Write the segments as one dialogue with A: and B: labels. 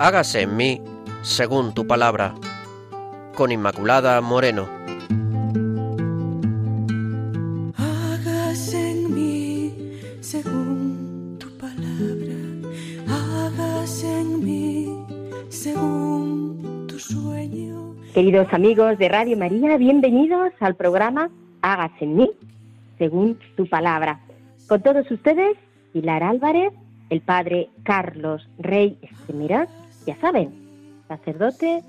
A: hágase en mí según tu palabra. Con Inmaculada Moreno.
B: Hágase en mí según tu palabra. Hágase en mí según tu sueño.
C: Queridos amigos de Radio María, bienvenidos al programa Hágase en mí según tu palabra. Con todos ustedes, Pilar Álvarez, el padre Carlos Rey Estemira, ya saben, sacerdote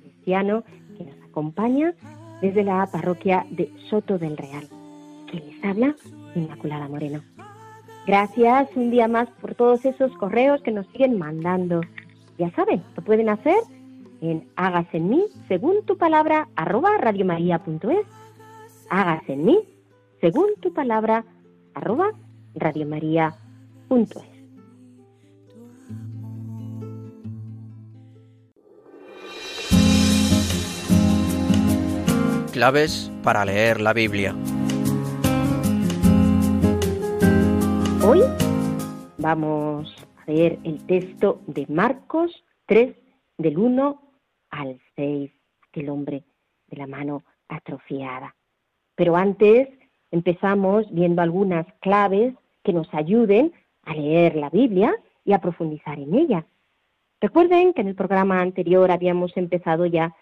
C: cristiano que nos acompaña desde la parroquia de Soto del Real. Quien les habla, Inmaculada Moreno. Gracias un día más por todos esos correos que nos siguen mandando. Ya saben, lo pueden hacer en hágase en mí, según tu palabra, arroba radiomaria.es. Hágase en mí, según tu palabra, arroba radiomaria.es.
A: Claves para leer la Biblia.
C: Hoy vamos a leer el texto de Marcos 3, del 1 al 6, el hombre de la mano atrofiada. Pero antes empezamos viendo algunas claves que nos ayuden a leer la Biblia y a profundizar en ella. Recuerden que en el programa anterior habíamos empezado ya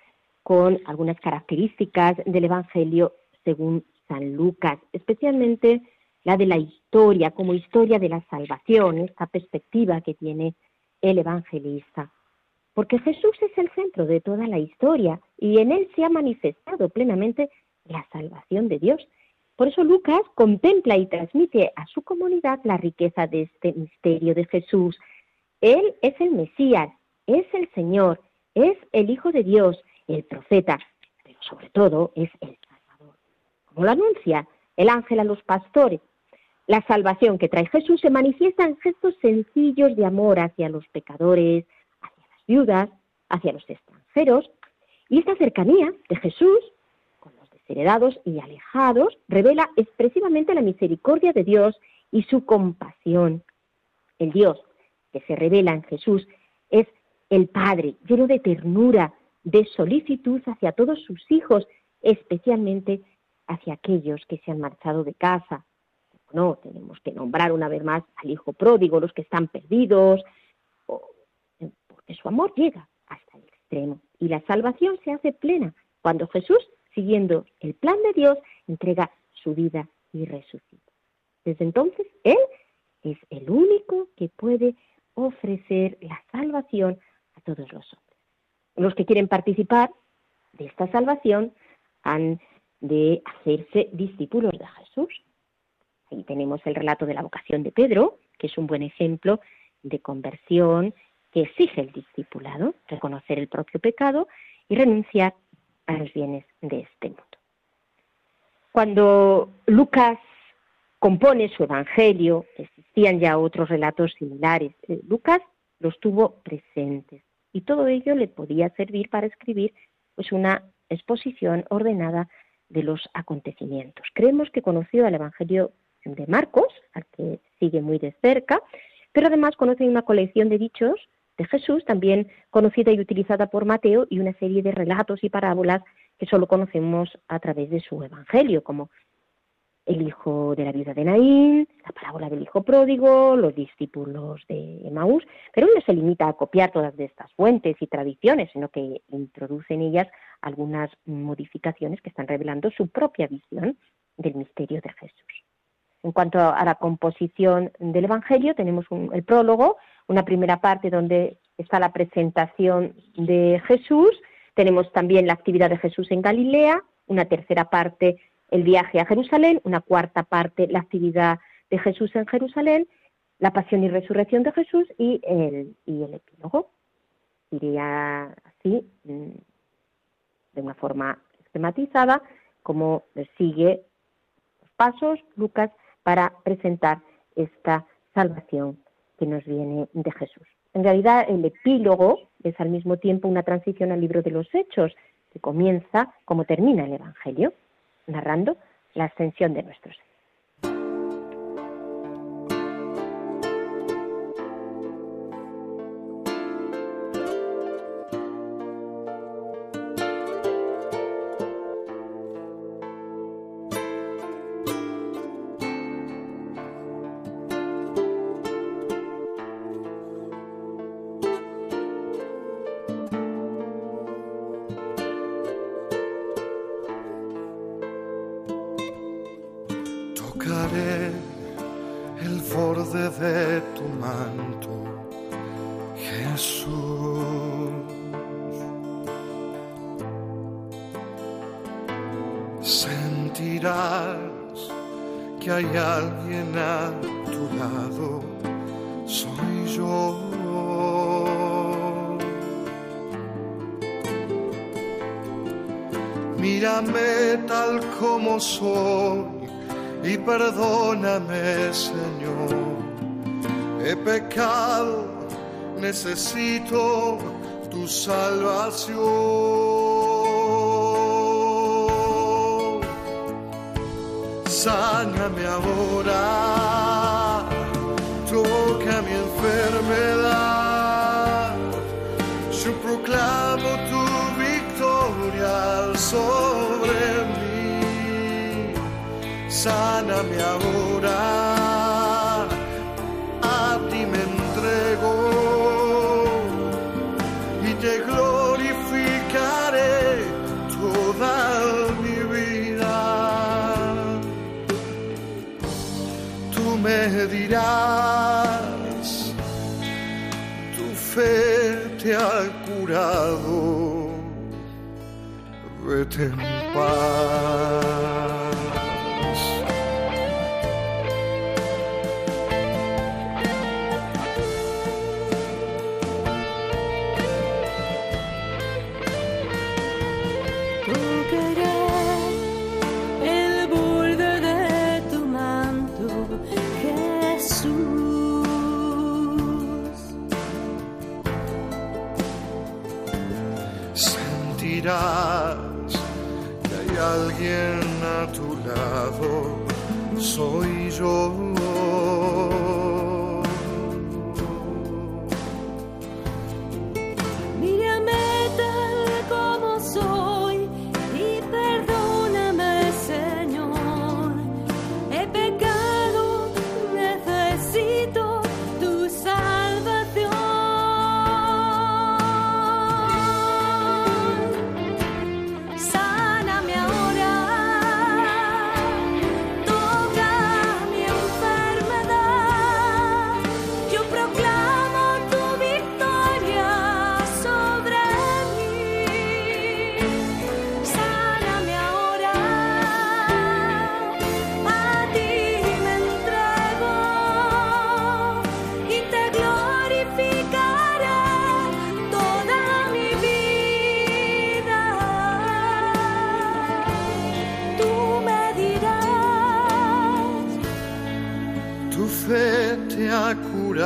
C: con algunas características del Evangelio según San Lucas, especialmente la de la historia, como historia de la salvación, esta perspectiva que tiene el evangelista. Porque Jesús es el centro de toda la historia y en él se ha manifestado plenamente la salvación de Dios. Por eso Lucas contempla y transmite a su comunidad la riqueza de este misterio de Jesús. Él es el Mesías, es el Señor, es el Hijo de Dios, el profeta, pero sobre todo es el Salvador. Como lo anuncia el ángel a los pastores, la salvación que trae Jesús se manifiesta en gestos sencillos de amor hacia los pecadores, hacia las viudas, hacia los extranjeros, y esta cercanía de Jesús con los desheredados y alejados revela expresivamente la misericordia de Dios y su compasión. El Dios que se revela en Jesús es el Padre, lleno de ternura, de solicitud hacia todos sus hijos, especialmente hacia aquellos que se han marchado de casa. No, tenemos que nombrar una vez más al hijo pródigo, los que están perdidos, porque su amor llega hasta el extremo. Y la salvación se hace plena cuando Jesús, siguiendo el plan de Dios, entrega su vida y resucita. Desde entonces, Él es el único que puede ofrecer la salvación a todos los hombres. Los que quieren participar de esta salvación han de hacerse discípulos de Jesús. Ahí tenemos el relato de la vocación de Pedro, que es un buen ejemplo de conversión que exige el discipulado, reconocer el propio pecado y renunciar a los bienes de este mundo. Cuando Lucas compone su evangelio, existían ya otros relatos similares. Eh, Lucas los tuvo presentes y todo ello le podía servir para escribir pues una exposición ordenada de los acontecimientos. Creemos que conoció el Evangelio de Marcos, al que sigue muy de cerca, pero además conoce una colección de dichos de Jesús, también conocida y utilizada por Mateo, y una serie de relatos y parábolas que solo conocemos a través de su Evangelio, como el hijo de la viuda de Naín, parábola del hijo pródigo, los discípulos de Emaús, pero no se limita a copiar todas estas fuentes y tradiciones, sino que introduce en ellas algunas modificaciones que están revelando su propia visión del misterio de Jesús. En cuanto a la composición del Evangelio, tenemos el prólogo, una primera parte donde está la presentación de Jesús, tenemos también la actividad de Jesús en Galilea, una tercera parte el viaje a Jerusalén, una cuarta parte la actividad de Jesús en Jerusalén, la pasión y resurrección de Jesús y el, y el epílogo. Iría así, mm, de una forma esquematizada, como sigue los pasos Lucas para presentar esta salvación que nos viene de Jesús. En realidad, el epílogo es al mismo tiempo una transición al libro de los Hechos, que comienza como termina el Evangelio narrando la ascensión de nuestro Señor.
D: Necesito tu salvación. Sáname ahora, toca mi enfermedad. Yo proclamo tu victoria sobre mí. Sáname ahora, dirás, tu fe te ha curado, vete en paz.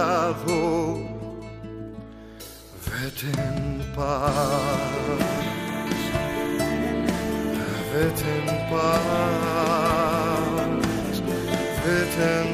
D: Curado, vete en paz. Vete en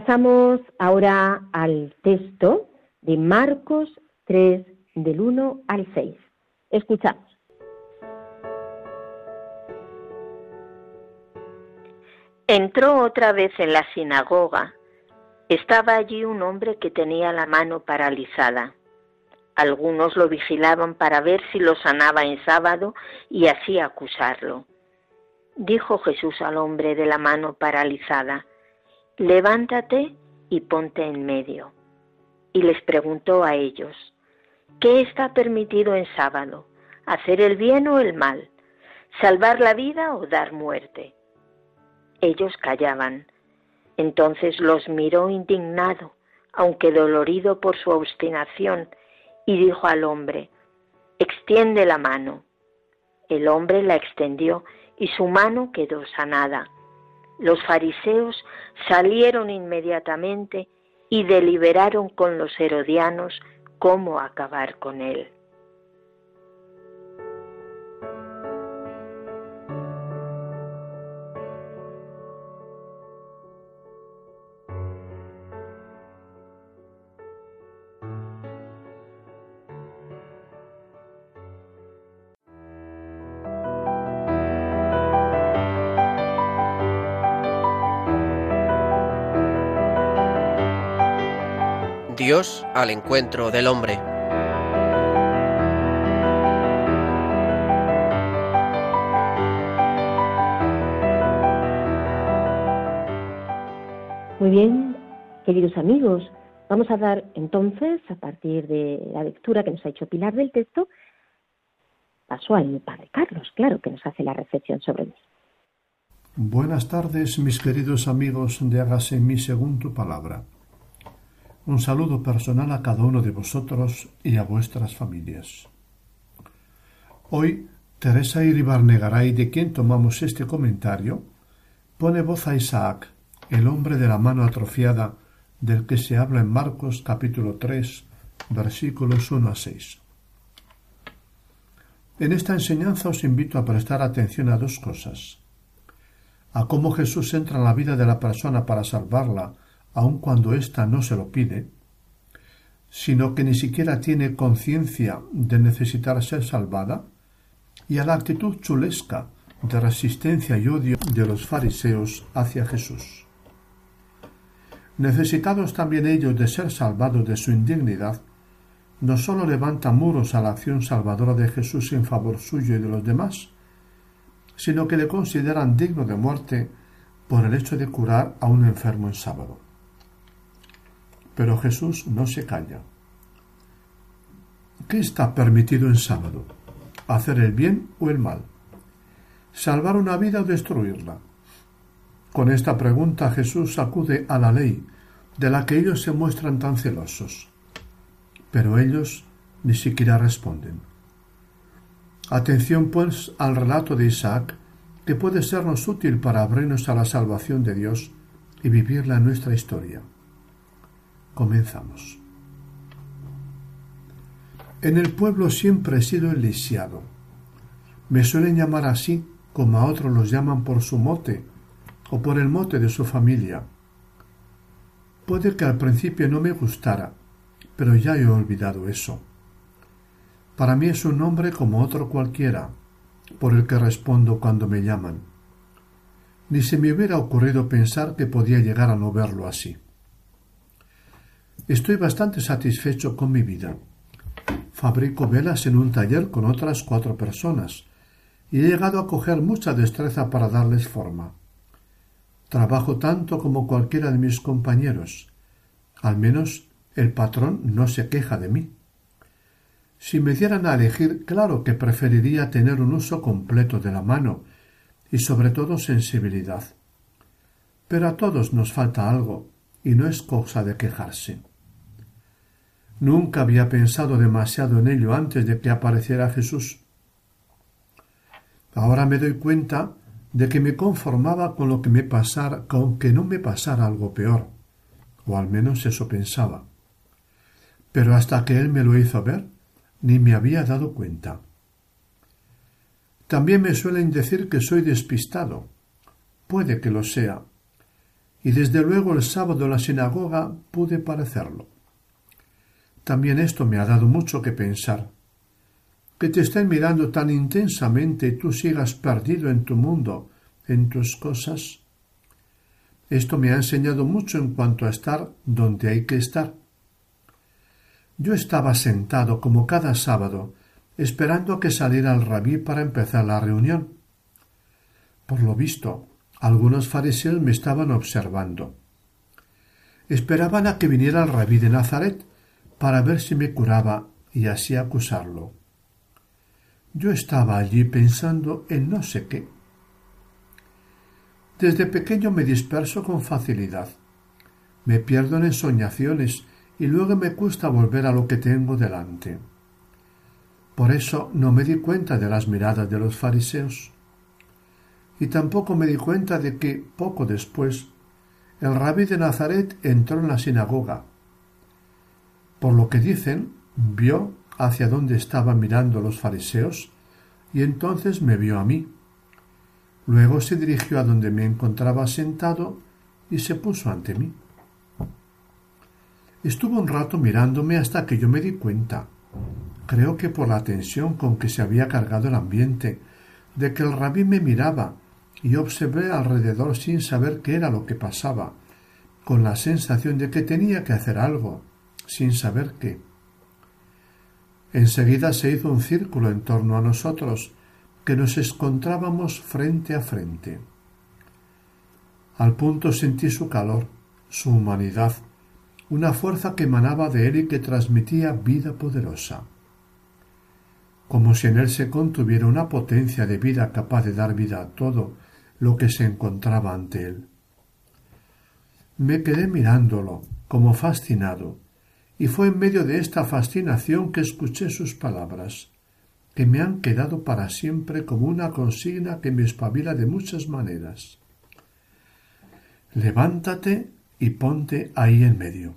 C: Pasamos ahora al texto de Marcos 3, del 1 al 6. Escuchamos.
E: Entró otra vez en la sinagoga. Estaba allí un hombre que tenía la mano paralizada. Algunos lo vigilaban para ver si lo sanaba en sábado y así acusarlo. Dijo Jesús al hombre de la mano paralizada, levántate y ponte en medio. Y les preguntó a ellos, ¿qué está permitido en sábado? ¿Hacer el bien o el mal? ¿Salvar la vida o dar muerte? Ellos callaban. Entonces los miró indignado, aunque dolorido por su obstinación, y dijo al hombre, extiende la mano. El hombre la extendió y su mano quedó sanada. Los fariseos salieron inmediatamente y deliberaron con los herodianos cómo acabar con él.
A: Dios al encuentro del hombre.
C: Muy bien, queridos amigos, vamos a dar entonces, a partir de la lectura que nos ha hecho Pilar del texto, paso al Padre Carlos, claro, que nos hace la reflexión sobre él.
F: Buenas tardes, mis queridos amigos de Hágase en mí según tu palabra. Un saludo personal a cada uno de vosotros y a vuestras familias. Hoy, Teresa Iribarnegaray, de quien tomamos este comentario, pone voz a Isaac, el hombre de la mano atrofiada del que se habla en Marcos capítulo 3, versículos 1 a 6. En esta enseñanza os invito a prestar atención a dos cosas. A cómo Jesús entra en la vida de la persona para salvarla aun cuando ésta no se lo pide, sino que ni siquiera tiene conciencia de necesitar ser salvada, y a la actitud chulesca de resistencia y odio de los fariseos hacia Jesús. Necesitados también ellos de ser salvados de su indignidad, no sólo levantan muros a la acción salvadora de Jesús en favor suyo y de los demás, sino que le consideran digno de muerte por el hecho de curar a un enfermo en sábado. Pero Jesús no se calla. ¿Qué está permitido en sábado? ¿Hacer el bien o el mal? ¿Salvar una vida o destruirla? Con esta pregunta Jesús acude a la ley, de la que ellos se muestran tan celosos. Pero ellos ni siquiera responden. Atención pues al relato de Isaac, que puede sernos útil para abrirnos a la salvación de Dios y vivirla en nuestra historia. Comenzamos. En el pueblo siempre he sido el lisiado. Me suelen llamar así, como a otros los llaman por su mote o por el mote de su familia. Puede que al principio no me gustara, pero ya he olvidado eso. Para mí es un nombre como otro cualquiera, por el que respondo cuando me llaman. Ni se me hubiera ocurrido pensar que podía llegar a no verlo así. Estoy bastante satisfecho con mi vida. Fabrico velas en un taller con otras cuatro personas y he llegado a coger mucha destreza para darles forma. Trabajo tanto como cualquiera de mis compañeros. Al menos el patrón no se queja de mí. Si me dieran a elegir, claro que preferiría tener un uso completo de la mano y sobre todo sensibilidad. Pero a todos nos falta algo y no es cosa de quejarse. Nunca había pensado demasiado en ello antes de que apareciera Jesús. Ahora me doy cuenta de que me conformaba con lo que me pasara, con que no me pasara algo peor, o al menos eso pensaba. Pero hasta que él me lo hizo ver, ni me había dado cuenta. También me suelen decir que soy despistado. Puede que lo sea. Y desde luego el sábado en la sinagoga pude parecerlo. También esto me ha dado mucho que pensar. Que te estén mirando tan intensamente y tú sigas perdido en tu mundo, en tus cosas. Esto me ha enseñado mucho en cuanto a estar donde hay que estar. Yo estaba sentado como cada sábado, esperando a que saliera el rabí para empezar la reunión. Por lo visto, algunos fariseos me estaban observando. Esperaban a que viniera el rabí de Nazaret, para ver si me curaba y así acusarlo. Yo estaba allí pensando en no sé qué. Desde pequeño me disperso con facilidad. me pierdo en ensoñaciones y luego me cuesta volver a lo que tengo delante. Por eso no me di cuenta de las miradas de los fariseos. Y tampoco me di cuenta de que, poco después, el rabí de Nazaret entró en la sinagoga. Por lo que dicen, vio hacia dónde estaban mirando los fariseos y entonces me vio a mí. Luego se dirigió a donde me encontraba sentado y se puso ante mí. Estuvo un rato mirándome hasta que yo me di cuenta, creo que por la tensión con que se había cargado el ambiente, de que el rabí me miraba y observé alrededor sin saber qué era lo que pasaba, con la sensación de que tenía que hacer algo, sin saber qué. Enseguida se hizo un círculo en torno a nosotros, que nos encontrábamos frente a frente. Al punto sentí su calor, su humanidad, una fuerza que emanaba de él y que transmitía vida poderosa, como si en él se contuviera una potencia de vida capaz de dar vida a todo lo que se encontraba ante él. Me quedé mirándolo, como fascinado, y fue en medio de esta fascinación que escuché sus palabras, que me han quedado para siempre como una consigna que me espabila de muchas maneras. Levántate y ponte ahí en medio.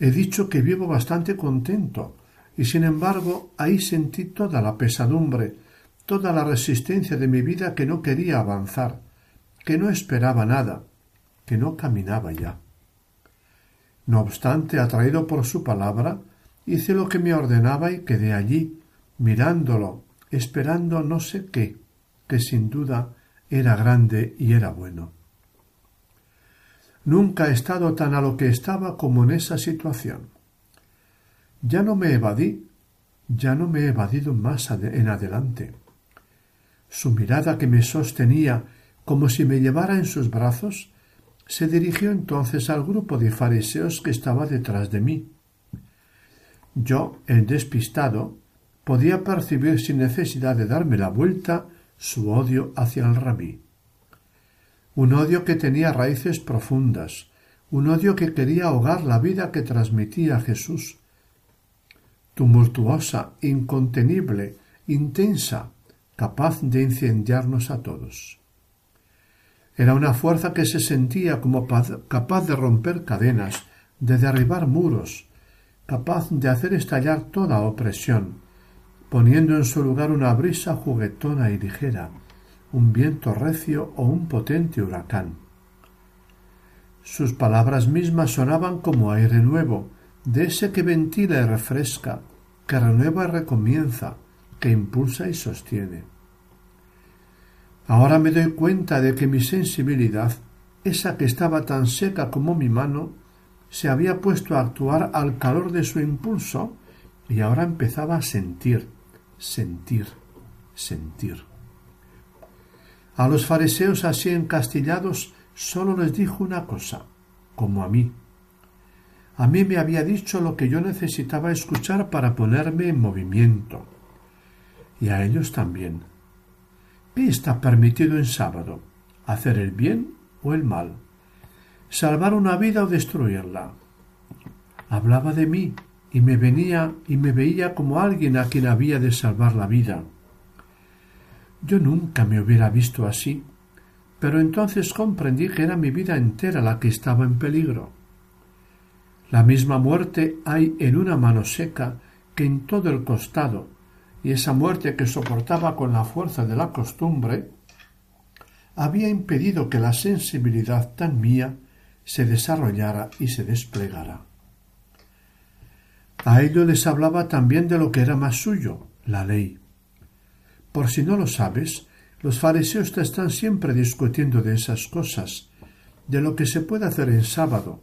F: He dicho que vivo bastante contento, y sin embargo ahí sentí toda la pesadumbre, toda la resistencia de mi vida que no quería avanzar, que no esperaba nada, que no caminaba ya. No obstante, atraído por su palabra, hice lo que me ordenaba y quedé allí, mirándolo, esperando no sé qué, que sin duda era grande y era bueno. Nunca he estado tan a lo que estaba como en esa situación. Ya no me evadí, ya no me he evadido más en adelante. Su mirada que me sostenía como si me llevara en sus brazos, se dirigió entonces al grupo de fariseos que estaba detrás de mí. Yo, el despistado, podía percibir sin necesidad de darme la vuelta su odio hacia el rabí un odio que tenía raíces profundas, un odio que quería ahogar la vida que transmitía Jesús, tumultuosa, incontenible, intensa, capaz de incendiarnos a todos. Era una fuerza que se sentía como capaz de romper cadenas, de derribar muros, capaz de hacer estallar toda opresión, poniendo en su lugar una brisa juguetona y ligera, un viento recio o un potente huracán. Sus palabras mismas sonaban como aire nuevo, de ese que ventila y refresca, que renueva y recomienza, que impulsa y sostiene. Ahora me doy cuenta de que mi sensibilidad, esa que estaba tan seca como mi mano, se había puesto a actuar al calor de su impulso y ahora empezaba a sentir, sentir, sentir. A los fariseos así encastillados sólo les dijo una cosa, como a mí. A mí me había dicho lo que yo necesitaba escuchar para ponerme en movimiento. Y a ellos también. ¿Qué está permitido en sábado? ¿Hacer el bien o el mal? ¿Salvar una vida o destruirla? Hablaba de mí y me venía y me veía como alguien a quien había de salvar la vida yo nunca me hubiera visto así, pero entonces comprendí que era mi vida entera la que estaba en peligro. La misma muerte hay en una mano seca que en todo el costado, y esa muerte que soportaba con la fuerza de la costumbre, había impedido que la sensibilidad tan mía se desarrollara y se desplegara. A ello les hablaba también de lo que era más suyo, la ley. Por si no lo sabes, los fariseos te están siempre discutiendo de esas cosas, de lo que se puede hacer en sábado,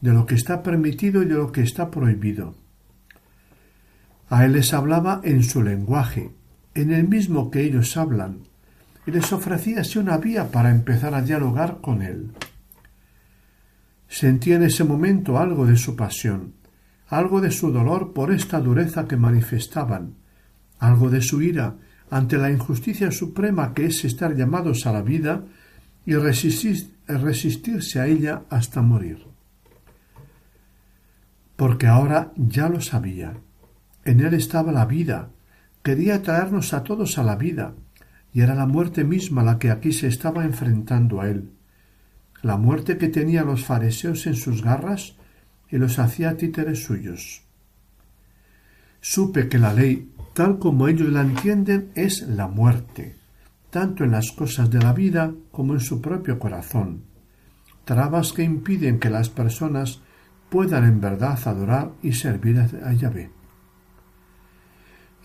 F: de lo que está permitido y de lo que está prohibido. A él les hablaba en su lenguaje, en el mismo que ellos hablan, y les ofrecía así una vía para empezar a dialogar con él. Sentía en ese momento algo de su pasión, algo de su dolor por esta dureza que manifestaban, algo de su ira ante la injusticia suprema que es estar llamados a la vida y resistir, resistirse a ella hasta morir. Porque ahora ya lo sabía. En él estaba la vida. Quería traernos a todos a la vida, y era la muerte misma la que aquí se estaba enfrentando a él. La muerte que tenía los fariseos en sus garras y los hacía títeres suyos. Supe que la ley, tal como ellos la entienden, es la muerte, tanto en las cosas de la vida como en su propio corazón, trabas que impiden que las personas puedan en verdad adorar y servir a Yahvé.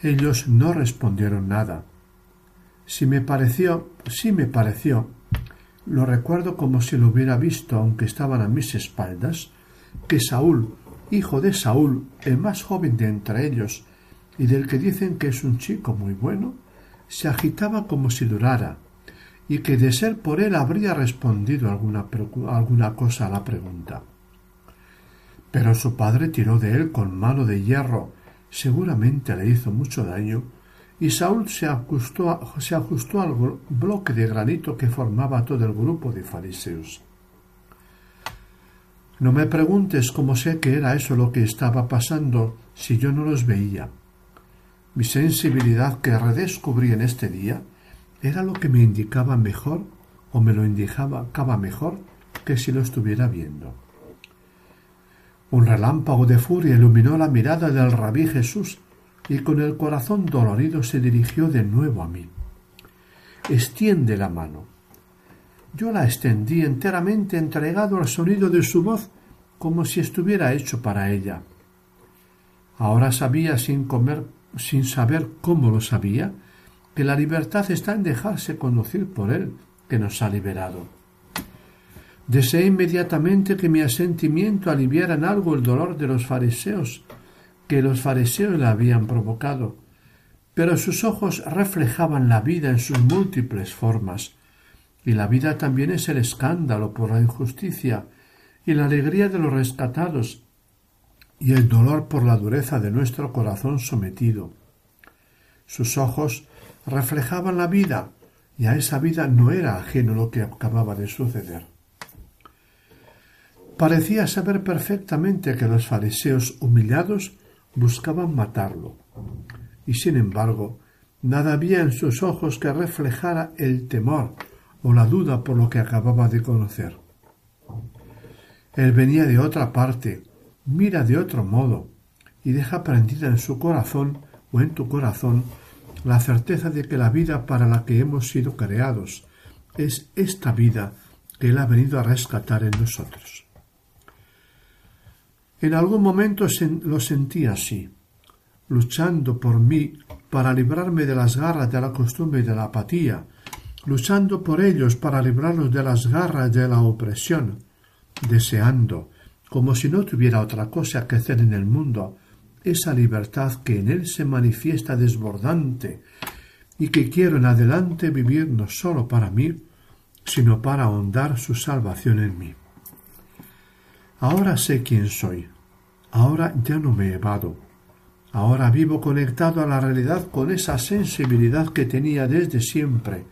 F: Ellos no respondieron nada. Si me pareció, sí me pareció, lo recuerdo como si lo hubiera visto aunque estaban a mis espaldas, que Saúl, hijo de Saúl, el más joven de entre ellos, y del que dicen que es un chico muy bueno, se agitaba como si durara, y que de ser por él habría respondido alguna, alguna cosa a la pregunta. Pero su padre tiró de él con mano de hierro, seguramente le hizo mucho daño, y Saúl se ajustó, se ajustó al bloque de granito que formaba todo el grupo de fariseos. No me preguntes cómo sé que era eso lo que estaba pasando si yo no los veía. Mi sensibilidad que redescubrí en este día era lo que me indicaba mejor o me lo indicaba mejor que si lo estuviera viendo. Un relámpago de furia iluminó la mirada del rabí Jesús y con el corazón dolorido se dirigió de nuevo a mí. Extiende la mano. Yo la extendí enteramente entregado al sonido de su voz como si estuviera hecho para ella. Ahora sabía sin comer, sin saber cómo lo sabía, que la libertad está en dejarse conducir por él, que nos ha liberado. Deseé inmediatamente que mi asentimiento aliviara en algo el dolor de los fariseos, que los fariseos le habían provocado, pero sus ojos reflejaban la vida en sus múltiples formas, y la vida también es el escándalo por la injusticia y la alegría de los rescatados, y el dolor por la dureza de nuestro corazón sometido. Sus ojos reflejaban la vida, y a esa vida no era ajeno lo que acababa de suceder. Parecía saber perfectamente que los fariseos humillados buscaban matarlo. Y sin embargo, nada había en sus ojos que reflejara el temor o la duda por lo que acababa de conocer. Él venía de otra parte, mira de otro modo, y deja prendida en su corazón o en tu corazón la certeza de que la vida para la que hemos sido creados es esta vida que Él ha venido a rescatar en nosotros. En algún momento lo sentí así, luchando por mí para librarme de las garras de la costumbre y de la apatía, luchando por ellos para librarlos de las garras de la opresión, deseando, como si no tuviera otra cosa que hacer en el mundo, esa libertad que en él se manifiesta desbordante y que quiero en adelante vivir no sólo para mí, sino para ahondar su salvación en mí. Ahora sé quién soy. Ahora ya no me evado. Ahora vivo conectado a la realidad con esa sensibilidad que tenía desde siempre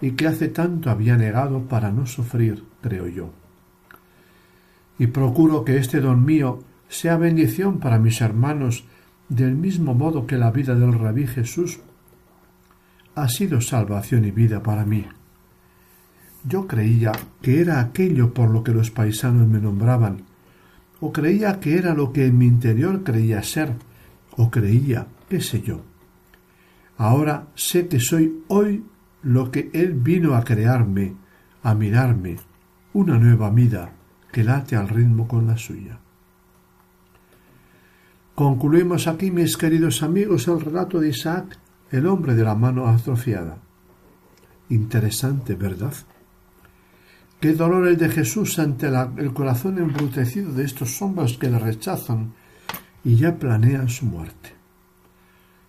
F: y que hace tanto había negado para no sufrir, creo yo. Y procuro que este don mío sea bendición para mis hermanos del mismo modo que la vida del rabí Jesús ha sido salvación y vida para mí. Yo creía que era aquello por lo que los paisanos me nombraban, o creía que era lo que en mi interior creía ser, o creía, qué sé yo. Ahora sé que soy hoy lo que Él vino a crearme, a mirarme, una nueva vida que late al ritmo con la suya. Concluimos aquí, mis queridos amigos, el relato de Isaac, el hombre de la mano atrofiada. Interesante, ¿verdad? Qué dolor el de Jesús ante el corazón embrutecido de estos hombres que le rechazan y ya planean su muerte.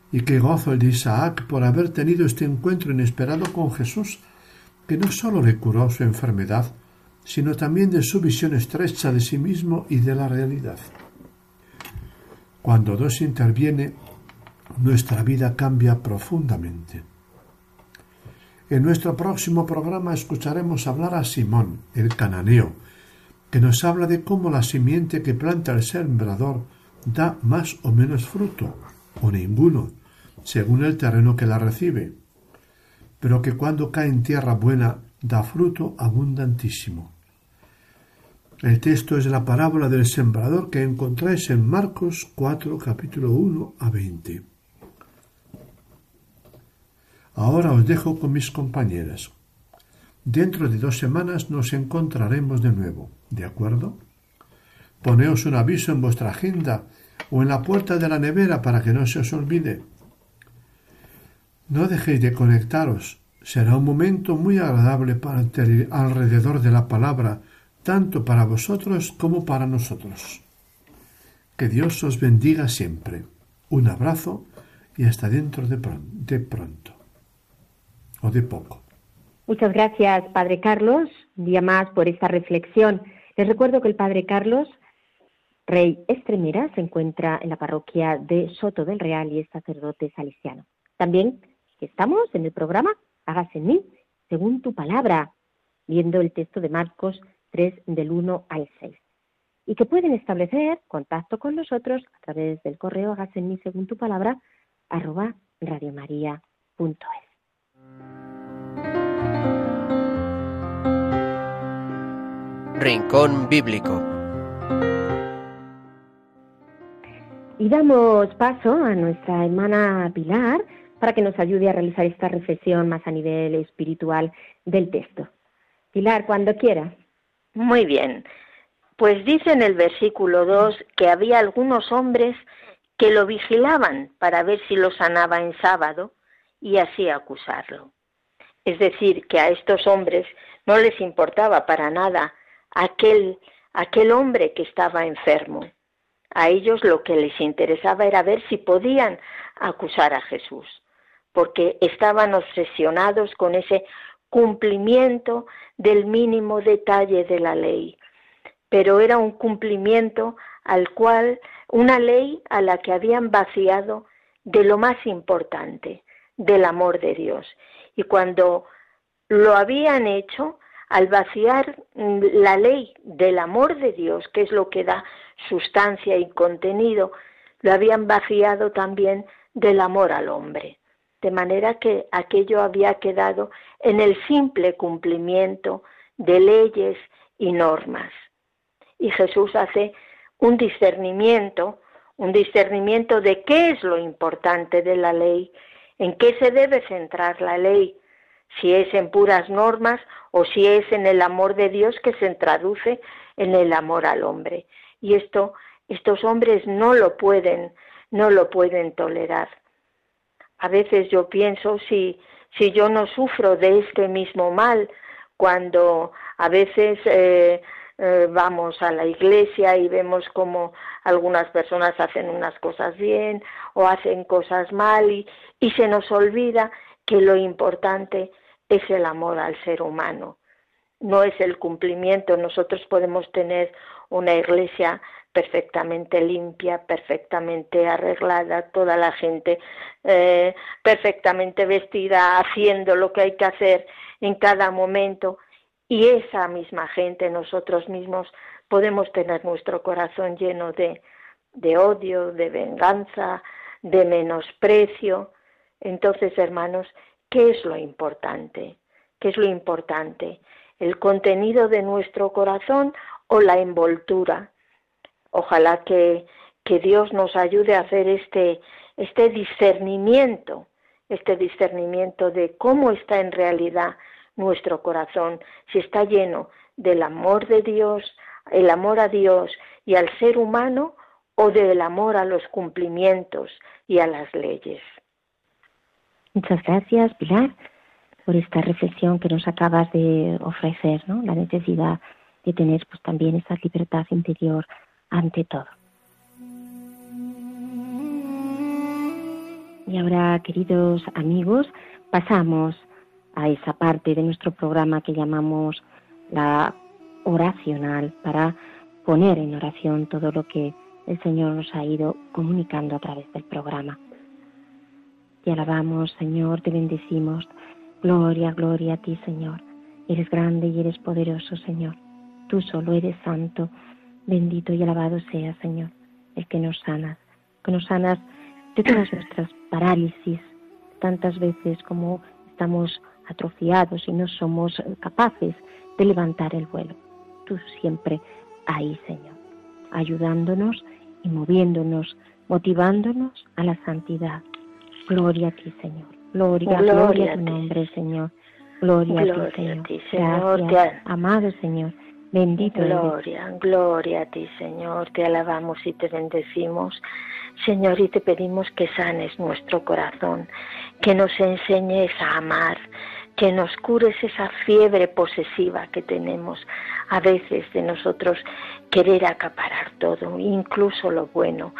F: Y qué gozo el de Isaac por haber tenido este encuentro inesperado con Jesús, que no sólo le curó su enfermedad, sino también de su visión estrecha de sí mismo y de la realidad. Cuando Dios interviene, nuestra vida cambia profundamente. En nuestro próximo programa escucharemos hablar a Simón, el cananeo, que nos habla de cómo la simiente que planta el sembrador da más o menos fruto, o ninguno, según el terreno que la recibe, pero que cuando cae en tierra buena da fruto abundantísimo. El texto es la parábola del sembrador que encontráis en Marcos 4, capítulo 1 a 20. Ahora os dejo con mis compañeras. Dentro de dos semanas nos encontraremos de nuevo, ¿de acuerdo? Poneos un aviso en vuestra agenda o en la puerta de la nevera para que no se os olvide. No dejéis de conectaros. Será un momento muy agradable para alrededor de la palabra, tanto para vosotros como para nosotros. Que Dios os bendiga siempre. Un abrazo y hasta dentro de, pronto
C: Muchas gracias, Padre Carlos, un día más por esta reflexión. Les recuerdo que el Padre Carlos, rey Estremera, se encuentra en la parroquia de Soto del Real y es sacerdote salesiano. También estamos en el programa Hágase en mí, según tu palabra, viendo el texto de Marcos 3 del 1 al 6. Y que pueden establecer contacto con nosotros a través del correo hágase en mí según tu palabra arroba radiomaria.es.
A: Rincón Bíblico.
C: Y damos paso a nuestra hermana Pilar para que nos ayude a realizar esta reflexión más a nivel espiritual del texto. Pilar, cuando quiera.
E: Muy bien. Pues dice en el versículo 2 que había algunos hombres que lo vigilaban para ver si lo sanaba en sábado y así acusarlo. Es decir, que a estos hombres no les importaba para nada aquel, aquel hombre que estaba enfermo. A ellos lo que les interesaba era ver si podían acusar a Jesús, porque estaban obsesionados con ese cumplimiento del mínimo detalle de la ley. Pero era un cumplimiento al cual, una ley a la que habían vaciado de lo más importante, del amor de Dios. Y cuando lo habían hecho, al vaciar mm, la ley del amor de Dios, que es lo que da sustancia y contenido, lo habían vaciado también del amor al hombre. De manera que aquello había quedado en el simple cumplimiento de leyes y normas. Y Jesús hace un discernimiento, un discernimiento de qué es lo importante de la ley, en qué se debe centrar la ley, si es en puras normas o si es en el amor de Dios que se traduce en el amor al hombre. Y esto estos hombres no lo pueden, no lo pueden tolerar. A veces yo pienso si si yo no sufro de este mismo mal cuando a veces eh, eh, vamos a la iglesia y vemos como algunas personas hacen unas cosas bien o hacen cosas mal y, y se nos olvida que lo importante es el amor al ser humano, no es el cumplimiento. Nosotros podemos tener una iglesia perfectamente limpia, perfectamente arreglada, toda la gente eh, perfectamente vestida, haciendo lo que hay que hacer en cada momento. Y esa misma gente, nosotros mismos, podemos tener nuestro corazón lleno de, de odio, de venganza, de menosprecio. Entonces, hermanos, ¿Qué es lo importante? ¿Qué es lo importante? ¿El contenido de nuestro corazón o la envoltura? Ojalá que, que Dios nos ayude a hacer este, este discernimiento, este discernimiento de cómo está en realidad nuestro corazón, si está lleno del amor de Dios, el amor a Dios y al ser humano, o del amor a los cumplimientos y a las leyes.
C: Muchas gracias, Pilar, por esta reflexión que nos acabas de ofrecer, ¿no? La necesidad de tener pues también esa libertad interior ante todo. Y ahora, queridos amigos, pasamos a esa parte de nuestro programa que llamamos la oracional para poner en oración todo lo que el Señor nos ha ido comunicando a través del programa. Te alabamos, Señor, te bendecimos, Gloria, gloria a ti, Señor. Eres grande y eres poderoso, Señor. Tú solo eres santo. Bendito y alabado sea, Señor, el que nos sanas, que nos sanas de todas nuestras parálisis, tantas veces como estamos atrofiados y no somos capaces de levantar el vuelo. Tú siempre ahí, Señor, ayudándonos y moviéndonos, motivándonos a la santidad. Gloria a ti, Señor. Gloria,
E: Gloria
C: gloria,
E: a
C: a tu nombre, Señor. Gloria,
E: Gloria
C: a
E: a
C: ti, Señor.
E: ti, Señor.
C: Gracias,
E: Te-
C: amado Señor. Bendito eres.
E: Gloria, gloria a ti, Señor. Te alabamos y te bendecimos. Señor, y te pedimos que sanes nuestro corazón, que nos enseñes a amar, que nos cures esa fiebre posesiva que tenemos a veces de nosotros querer acaparar todo, incluso lo bueno.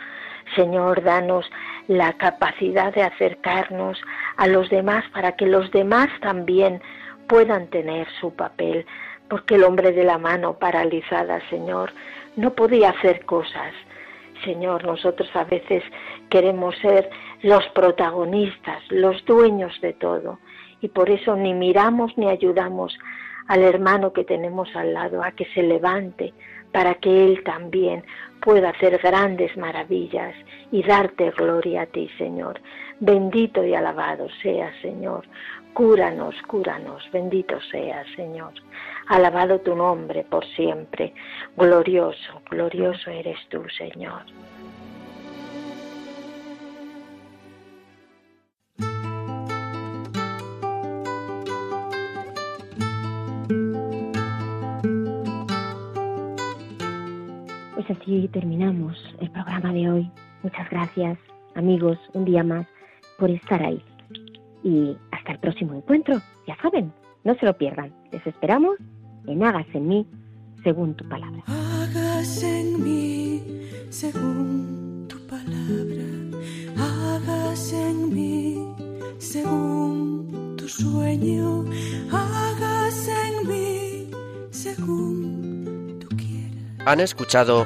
E: Señor, danos la capacidad de acercarnos a los demás para que los demás también puedan tener su papel, porque el hombre de la mano paralizada, Señor, no podía hacer cosas. Señor, nosotros a veces queremos ser los protagonistas, los dueños de todo, y por eso ni miramos ni ayudamos al hermano que tenemos al lado a que se levante para que él también pueda hacer grandes maravillas y darte gloria a ti, Señor. Bendito y alabado sea, Señor. Cúranos, cúranos, bendito sea, Señor. Alabado tu nombre por siempre. Glorioso, glorioso eres tú, Señor.
C: Así terminamos el programa de hoy. Muchas gracias, amigos, un día más por estar ahí. Y hasta el próximo encuentro. Ya saben, no se lo pierdan. Les esperamos en Hágase en mí según tu palabra.
B: Hágase en mí según tu palabra, hágase en mí según tu sueño, hágase en mí según tú quieras.
A: Han escuchado